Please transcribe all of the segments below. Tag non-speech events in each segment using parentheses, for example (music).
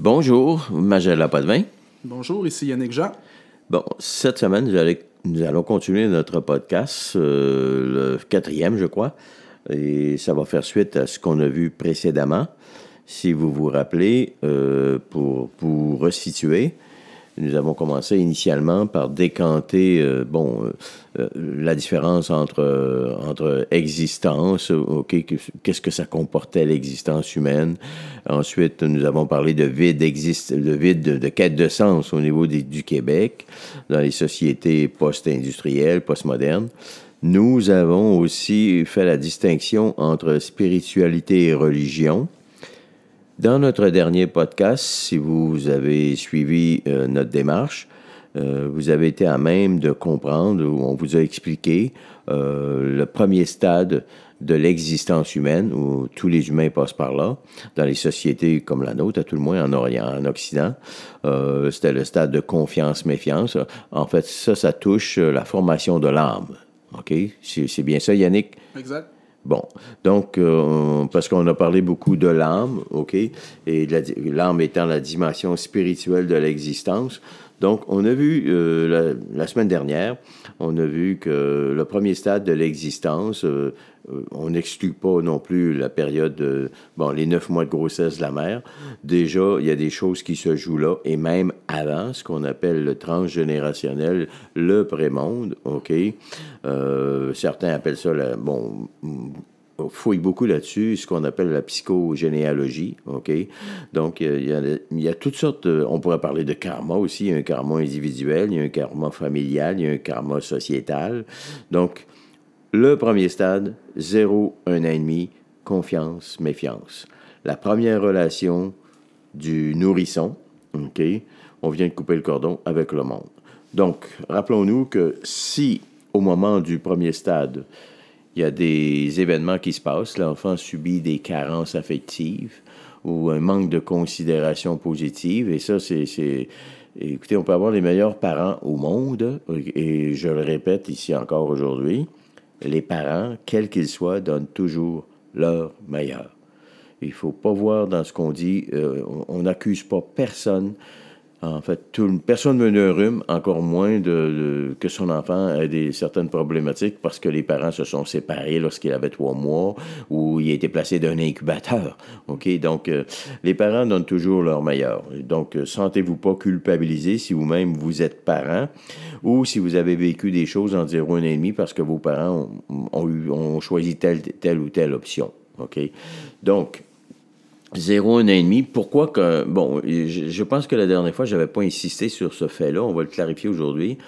Bonjour, Magella Potvin. Bonjour, ici Yannick Jean. Bon, cette semaine, nous allons, nous allons continuer notre podcast, euh, le quatrième, je crois, et ça va faire suite à ce qu'on a vu précédemment. Si vous vous rappelez, euh, pour vous resituer, nous avons commencé initialement par décanter, euh, bon, euh, euh, la différence entre, entre existence, OK, qu'est-ce que ça comportait l'existence humaine. Ensuite, nous avons parlé de vide, existe, de vide de, quête de sens au niveau du Québec, dans les sociétés post-industrielles, post-modernes. Nous avons aussi fait la distinction entre spiritualité et religion. Dans notre dernier podcast, si vous avez suivi euh, notre démarche, euh, vous avez été à même de comprendre, où on vous a expliqué euh, le premier stade de l'existence humaine, où tous les humains passent par là, dans les sociétés comme la nôtre, à tout le moins en Orient, en Occident. C'était le stade de confiance-méfiance. En fait, ça, ça touche la formation de l'âme. OK? C'est bien ça, Yannick? Exact. Bon, donc, euh, parce qu'on a parlé beaucoup de l'âme, OK, et l'âme étant la dimension spirituelle de l'existence. Donc, on a vu euh, la, semaine dernière, on a vu que le premier stade de l'existence, euh, on n'exclut pas non plus la période de, bon, les neuf mois de grossesse de la mère. Déjà, il y a des choses qui se jouent là, et même avant, ce qu'on appelle le transgénérationnel, le prémonde, OK? certains appellent ça, la, bon, fouille beaucoup là-dessus, ce qu'on appelle la psychogénéalogie, OK? Donc, il y, a, toutes sortes, on pourrait parler de karma aussi, il y a un karma individuel, il y a un karma familial, il y a un karma sociétal. Donc, le premier stade, zéro, un ennemi, confiance, méfiance. La première relation du nourrisson, OK? On vient de couper le cordon avec le monde. Donc, rappelons-nous que si, au moment du premier stade, il y a des événements qui se passent. L'enfant subit des carences affectives ou un manque de considération positive. Et ça, c'est. Écoutez, on peut avoir les meilleurs parents au monde, et je le répète ici encore aujourd'hui, les parents, quels qu'ils soient, donnent toujours leur meilleur. Il ne faut pas voir dans ce qu'on dit, euh, on n'accuse pas personne en fait, personne ne veut un rhume, encore moins que son enfant ait des, certaines problématiques parce que les parents se sont séparés lorsqu'il avait trois mois ou il a été placé d'un incubateur. (laughs) OK? Donc, euh, les parents donnent toujours leur meilleur. Donc, euh, sentez-vous pas culpabilisé si vous-même vous êtes parent ou si vous avez vécu des choses en zéro un et demi parce que vos parents ont choisi telle, telle ou telle option. OK? Donc, Zéro, un et demi. Pourquoi que. Bon, je, pense que la dernière fois, je n'avais pas insisté sur ce fait-là. On va le clarifier aujourd'hui.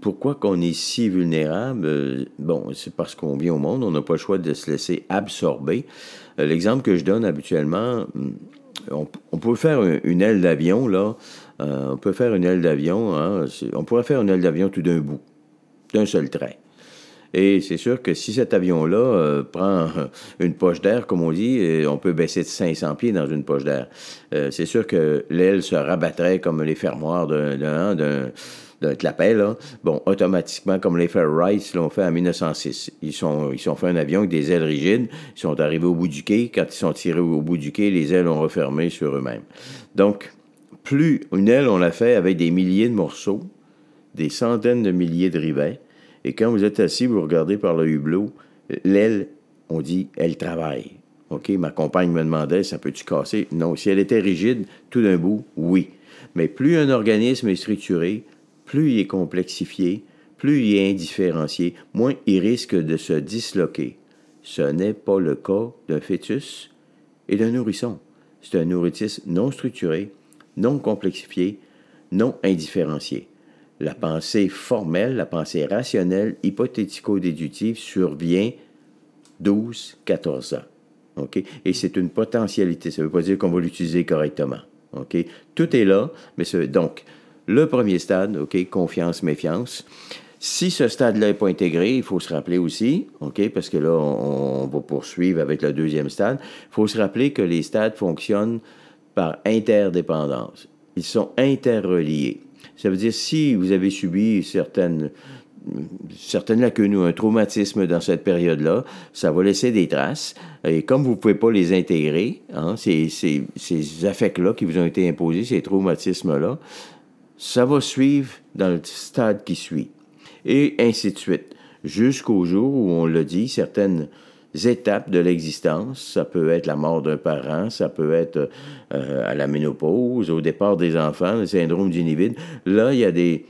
Pourquoi qu'on est si vulnérable? Euh, bon, c'est parce qu'on vient au monde. On n'a pas le choix de se laisser absorber. Euh, l'exemple que je donne habituellement, hmm, on, peut faire une aile d'avion, là. Euh, on peut faire une aile d'avion. On pourrait faire une aile d'avion tout d'un bout, d'un seul trait. Et c'est sûr que si cet avion-là euh, prend (laughs) une poche d'air, comme on dit, on peut baisser de 500 pieds dans une poche d'air. Euh, c'est sûr que l'aile se rabattrait comme les fermoirs d'un d'un clapet, là. Bon, automatiquement, comme les Fair Rice l'ont fait en 1906. Ils sont, ils sont fait un avion avec des ailes rigides. Ils sont arrivés au bout du quai. Quand ils sont tirés au bout du quai, les ailes ont refermé sur eux-mêmes. Donc, plus une aile, on l'a fait avec des milliers de morceaux, des centaines de milliers de rivets. Et quand vous êtes assis, vous regardez par le hublot, l'aile, on dit, elle travaille. OK, ma compagne me demandait, ça peut-tu casser? Non. Si elle était rigide, tout d'un bout, oui. Mais plus un organisme est structuré, plus il est complexifié, plus il est indifférencié, moins il risque de se disloquer. Ce n'est pas le cas d'un fœtus et d'un nourrisson. C'est un nourritis non structuré, non complexifié, non indifférencié la pensée formelle, la pensée rationnelle, hypothético-déductive survient 12-14 ans. OK? Et c'est une potentialité. Ça ne veut pas dire qu'on va l'utiliser correctement. OK? Tout est là, mais donc, le premier stade, OK, confiance, méfiance. Si ce stade-là n'est pas intégré, il faut se rappeler aussi, OK, parce que là, on, va poursuivre avec le deuxième stade, il faut se rappeler que les stades fonctionnent par interdépendance. Ils sont interreliés. Ça veut dire si vous avez subi certaines certaines lacunes ou un traumatisme dans cette période-là, ça va laisser des traces. Et comme vous ne pouvez pas les intégrer, hein, ces, ces, ces affects-là qui vous ont été imposés, ces traumatismes-là, ça va suivre dans le stade qui suit. Et ainsi de suite. Jusqu'au jour où on le dit, certaines étapes de l'existence. Ça peut être la mort d'un parent, ça peut être euh, à la ménopause, au départ des enfants, le syndrome d'Univide. Là, il y a des,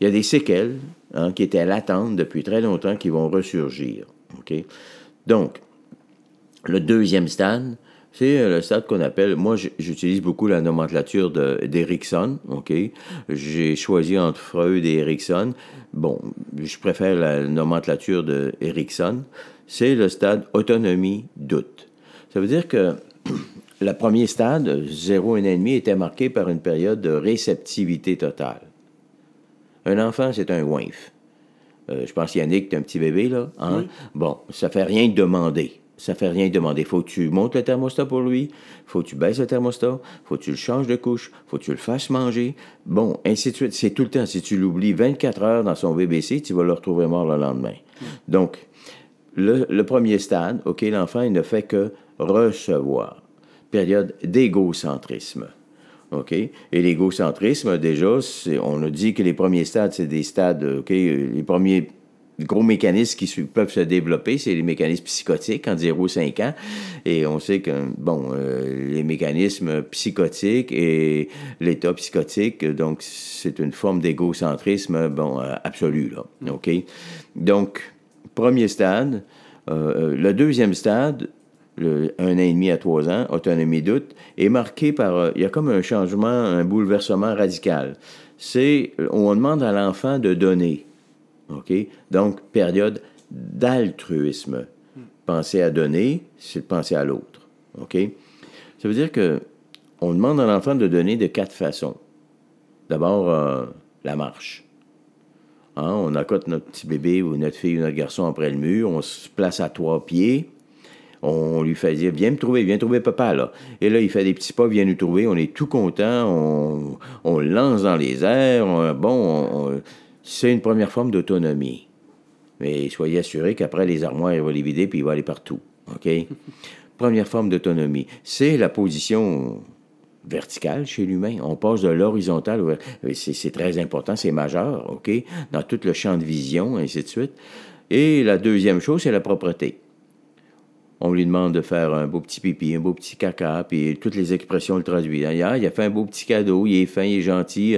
il y a des séquelles hein, qui étaient latentes depuis très longtemps qui vont ressurgir. Donc, le deuxième stade, c'est euh, le stade qu'on appelle, moi j'utilise beaucoup la nomenclature d'Erickson, OK? J'ai choisi entre Freud et Erickson. Bon, je préfère la nomenclature d'Erickson. C'est le stade autonomie-doute. Ça veut dire que (clears throat) le premier stade, 0 et demi, était marqué par une période de réceptivité totale. Un enfant, c'est un winf. Euh, je pense Yannick, t'es un petit bébé, là. Hein? Bon, ça fait rien demander. Ça fait rien demander. Faut que tu montes le thermostat pour lui. Faut que tu baisses le thermostat. Faut que tu le changes de couche. Faut que tu le fasses manger. Bon, ainsi de suite. C'est tout le temps. Si tu l'oublies 24 heures dans son BBC, tu vas le retrouver mort le lendemain. Donc, le, le, premier stade, OK, l'enfant, il ne fait que recevoir. Période d'égocentrisme. OK? Et l'égocentrisme, déjà, on a dit que les premiers stades, c'est des stades, OK? Les premiers gros mécanismes qui peuvent se développer, c'est les mécanismes psychotiques en 0-5 ans. Et on sait que, bon, euh, les mécanismes psychotiques et l'état psychotique, donc, c'est une forme d'égocentrisme, bon, euh, absolu, là. OK? Donc, premier stade. Euh, le deuxième stade, le, un an et demi à trois ans, autonomie doute, est marqué par, il y a comme un changement, un bouleversement radical. C'est, on demande à l'enfant de donner. OK? Donc, période d'altruisme. Penser à donner, c'est penser à l'autre. OK? Ça veut dire que on demande à l'enfant de donner de quatre façons. D'abord, euh, la marche. Hein, on accote notre petit bébé ou notre fille ou notre garçon après le mur, on se place à trois pieds, on lui fait dire Viens me trouver, viens trouver papa. Et là, il fait des petits pas, viens nous trouver. On est tout content, on, on lance dans les airs. bon, c'est une première forme d'autonomie. Mais soyez assurés qu'après, les armoires, il va les vider puis il va aller partout. OK? (laughs) première forme d'autonomie. C'est la position verticale chez l'humain. On passe de l'horizontal c'est très important, c'est majeur, OK? Dans tout le champ de vision, ainsi de suite. Et la deuxième chose, c'est la propreté on lui demande de faire un beau petit pipi, un beau petit caca, puis toutes les expressions le traduisent. il a fait un beau petit cadeau, il est fin, il est gentil.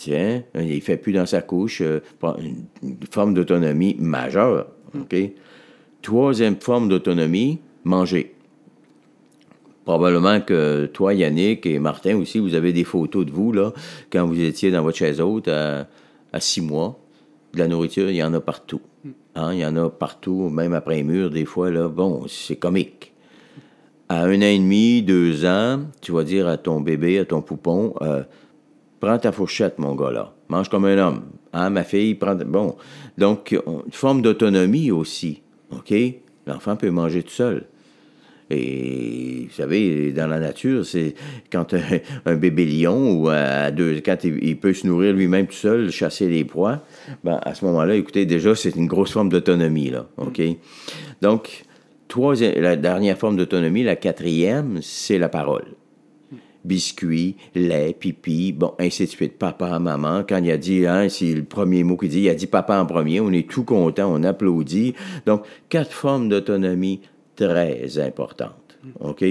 Tiens, il fait plus dans sa couche. Euh, une, forme d'autonomie majeure. OK? Troisième forme d'autonomie, manger. Probablement que toi, Yannick et Martin aussi, vous avez des photos de vous, là, quand vous étiez dans votre chaise haute à six mois. De la nourriture, il y en a partout. Hein, il y en a partout, même après les murs, des fois, là, bon, c'est comique. À un an et demi, deux ans, tu vas dire à ton bébé, à ton poupon, euh, prends ta fourchette, mon gars, là. Mange comme un homme. Hein, ma fille, prend... Bon. Donc, une forme d'autonomie aussi. OK? L'enfant peut manger tout seul. Et vous savez, dans la nature, c'est quand un, bébé lion ou à deux, quand il, peut se nourrir lui-même tout seul, chasser les proies, ben, à ce moment-là, écoutez, déjà, c'est une grosse forme d'autonomie, là. OK? Donc, troisième, la dernière forme d'autonomie, la quatrième, c'est la parole. Biscuit, lait, pipi, bon, ainsi de suite. Papa, maman. Quand il a dit, hein, c'est le premier mot qu'il dit, il a dit papa en premier, on est tout content, on applaudit. Donc, quatre formes d'autonomie très importante. OK?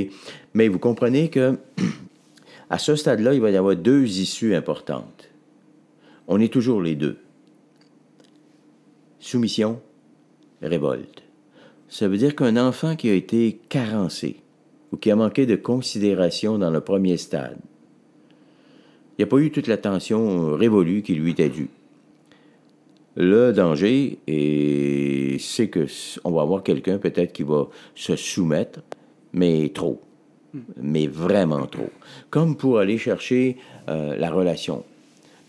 Mais vous comprenez que (clears throat) à ce stade-là, il va y avoir deux issues importantes. On est toujours les deux. Soumission, révolte. Ça veut dire qu'un enfant qui a été carencé ou qui a manqué de considération dans le premier stade, il n'y a pas eu toute l'attention révolue qui lui était due. Le danger, c'est que on va avoir quelqu'un peut-être qui va se soumettre, mais trop, mais vraiment trop. Comme pour aller chercher euh, la relation,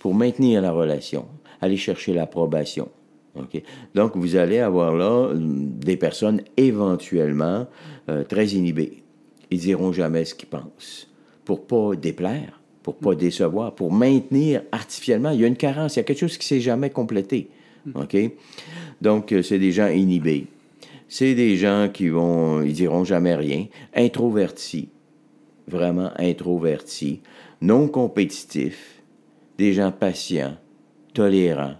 pour maintenir la relation, aller chercher l'approbation. Donc, vous allez avoir là des personnes éventuellement euh, très inhibées. Ils diront jamais ce qu'ils pensent pour pas déplaire, pour pas décevoir, pour maintenir artificiellement. Il y a une carence, il y a quelque chose qui s'est jamais complété. OK? Donc, euh, c'est des gens inhibés. C'est des gens qui vont, ils diront jamais rien. Introvertis. Vraiment introvertis. Non compétitifs. Des gens patients. Tolérants.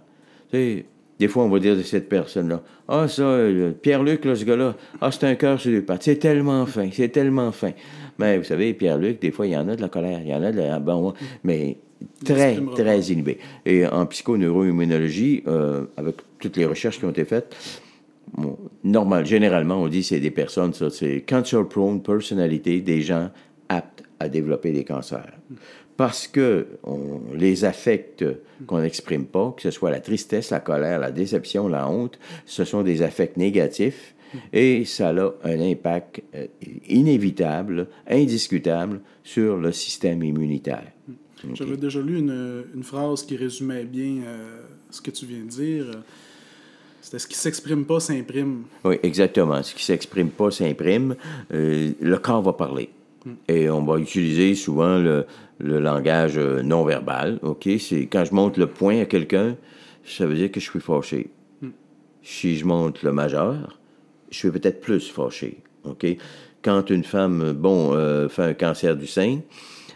Tu sais, des fois, on va dire de cette personne-là Ah, ça, euh, Pierre-Luc, là, ce gars-là, ah, c'est un cœur sur deux pattes. C'est tellement fin, c'est tellement fin. Mais vous savez, Pierre-Luc, des fois, il y en a de la colère, il y en a de la. Bon, mais très, très inhibé. Et en psychoneuroimmunologie, euh, avec toutes les recherches qui ont été faites, normal, généralement, on dit que c'est des personnes, ça, c'est cancer-prone personnalité, des gens aptes à développer des cancers. Parce que on, les affecte qu'on n'exprime pas, que ce soit la tristesse, la colère, la déception, la honte, ce sont des affects négatifs et ça a un impact euh, inévitable, indiscutable sur le système immunitaire. J'avais déjà lu une, une, phrase qui résumait bien euh, ce que tu viens de dire. C'était ce qui s'exprime pas s'imprime. Oui, exactement. Ce qui s'exprime pas s'imprime. Euh, le corps va parler. Hmm. Et on va utiliser souvent le, le langage euh, non verbal. OK? C'est quand je monte le poing à quelqu'un, ça veut dire que je suis fâché. Hmm. Si je monte le majeur, je suis peut-être plus fâché. OK? Quand une femme, bon, fait un cancer du sein,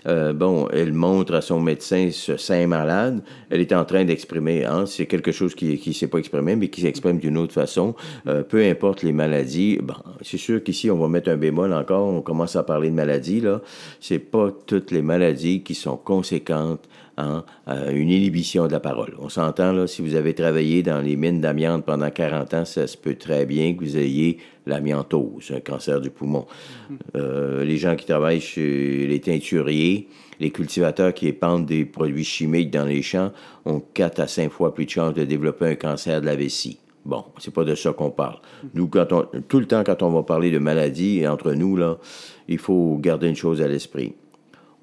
euh, bon, elle montre à son médecin ce sein malade, elle est en train d'exprimer, hein, c'est quelque chose qui ne s'est pas exprimé, mais qui s'exprime d'une autre façon, euh, peu importe les maladies. Bon, c'est sûr qu'ici, on va mettre un bémol encore, on commence à parler de maladies, là. C'est pas toutes les maladies qui sont conséquentes hein, à une inhibition de la parole. On s'entend, là, si vous avez travaillé dans les mines d'amiante pendant 40 ans, ça se peut très bien que vous ayez l'amiantose, un cancer du poumon. Euh, les gens qui travaillent chez les teinturiers, les cultivateurs qui épandent des produits chimiques dans les champs ont quatre à cinq fois plus de chances de développer un cancer de la vessie. Bon, c'est pas de ça qu'on parle. Nous, quand on, tout le temps, quand on va parler de maladies entre nous, là, il faut garder une chose à l'esprit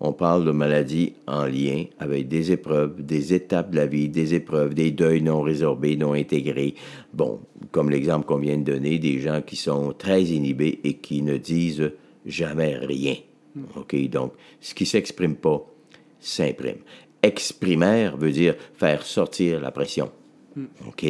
on parle de maladies en lien avec des épreuves, des étapes de la vie, des épreuves, des deuils non résorbés, non intégrés. Bon, comme l'exemple qu'on vient de donner, des gens qui sont très inhibés et qui ne disent jamais rien. OK? Donc, ce qui s'exprime pas s'imprime. Exprimer veut dire faire sortir la pression. OK?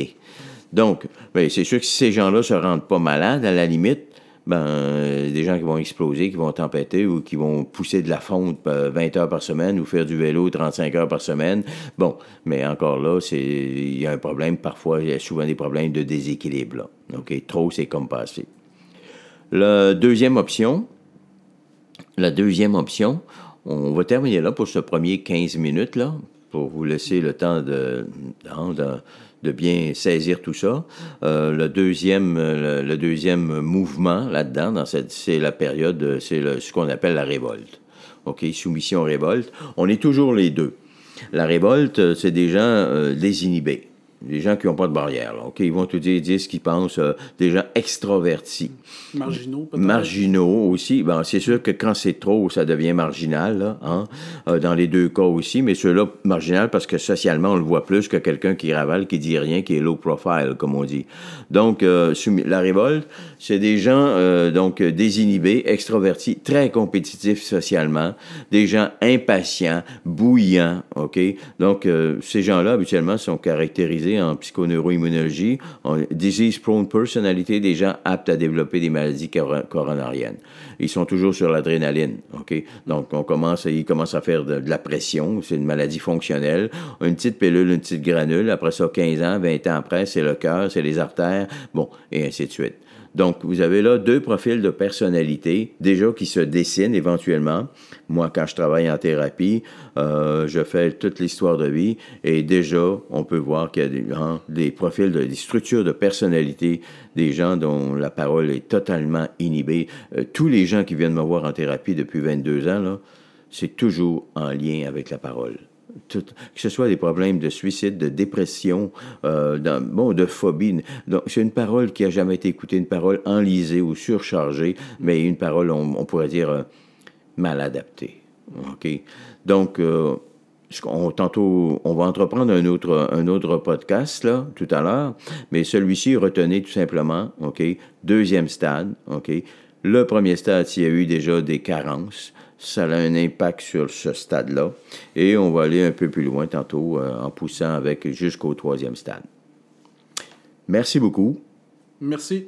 Donc, ben, c'est sûr que si ces gens-là se rendent pas malades, à la limite, ben, des gens qui vont exploser, qui vont tempêter ou qui vont pousser de la fonte 20 euh, heures par semaine ou faire du vélo 35 heures par semaine. Bon, mais encore là, il y a un problème. Parfois, il y a souvent des problèmes de déséquilibre. Là. Trop, c'est comme passé. La deuxième option, la deuxième option, on va terminer là pour ce premier 15 minutes, là, pour vous laisser le temps de, de de bien saisir tout ça. Euh, le deuxième, le, deuxième mouvement là-dedans, dans cette, c'est la période, c'est ce qu'on appelle la révolte. OK, soumission révolte. On est toujours les deux. La révolte, c'est des gens euh, désinhibés des gens qui n'ont pas de barrière. Là, Ils vont tout dire, dire ce qu'ils pensent, euh, des gens extravertis. Marginaux, peut-être? Marginaux aussi. Ben, c'est sûr que quand c'est trop, ça devient marginal, là, hein? Euh, dans les deux cas aussi, mais ceux-là, marginal parce que socialement, on le voit plus que quelqu'un qui ravale, qui dit rien, qui est low profile, comme on dit. Donc, euh, la révolte, c'est des gens donc désinhibés, extravertis, très compétitifs socialement, des gens impatients, bouillants, OK? Donc, ces gens-là, habituellement, sont caractérisés en psychoneuroimmunologie, en disease-prone personality, des gens aptes à développer des maladies coronariennes. Ils sont toujours sur l'adrénaline, OK? Donc, on commence, ils commencent à faire de, la pression, c'est une maladie fonctionnelle. Une petite pilule, une petite granule, après ça, 15 ans, 20 ans après, c'est le cœur, c'est les artères, bon, et ainsi de suite. Donc, vous avez là deux profils de personnalité, déjà qui se dessinent éventuellement. Moi, quand je travaille en thérapie, euh, je fais toute l'histoire de vie et déjà, on peut voir qu'il y a des, profils, de, des structures de personnalité, des gens dont la parole est totalement inhibée. Euh, tous les gens qui viennent me voir en thérapie depuis 22 ans, c'est toujours en lien avec la parole que ce soit des problèmes de suicide, de dépression, euh, bon, de phobie. Donc, c'est une parole qui a jamais été écoutée, une parole enlisée ou surchargée, mais une parole, on, pourrait dire, euh, mal adaptée. OK? Donc, euh, on, tantôt, on va entreprendre un autre, un autre podcast, là, tout à l'heure, mais celui-ci, retenez tout simplement, OK? Deuxième stade, OK? Le premier stade, s'il y a eu déjà des carences, ça a un impact sur ce stade-là. Et on va aller un peu plus loin tantôt euh, en poussant avec jusqu'au troisième stade. Merci beaucoup. Merci.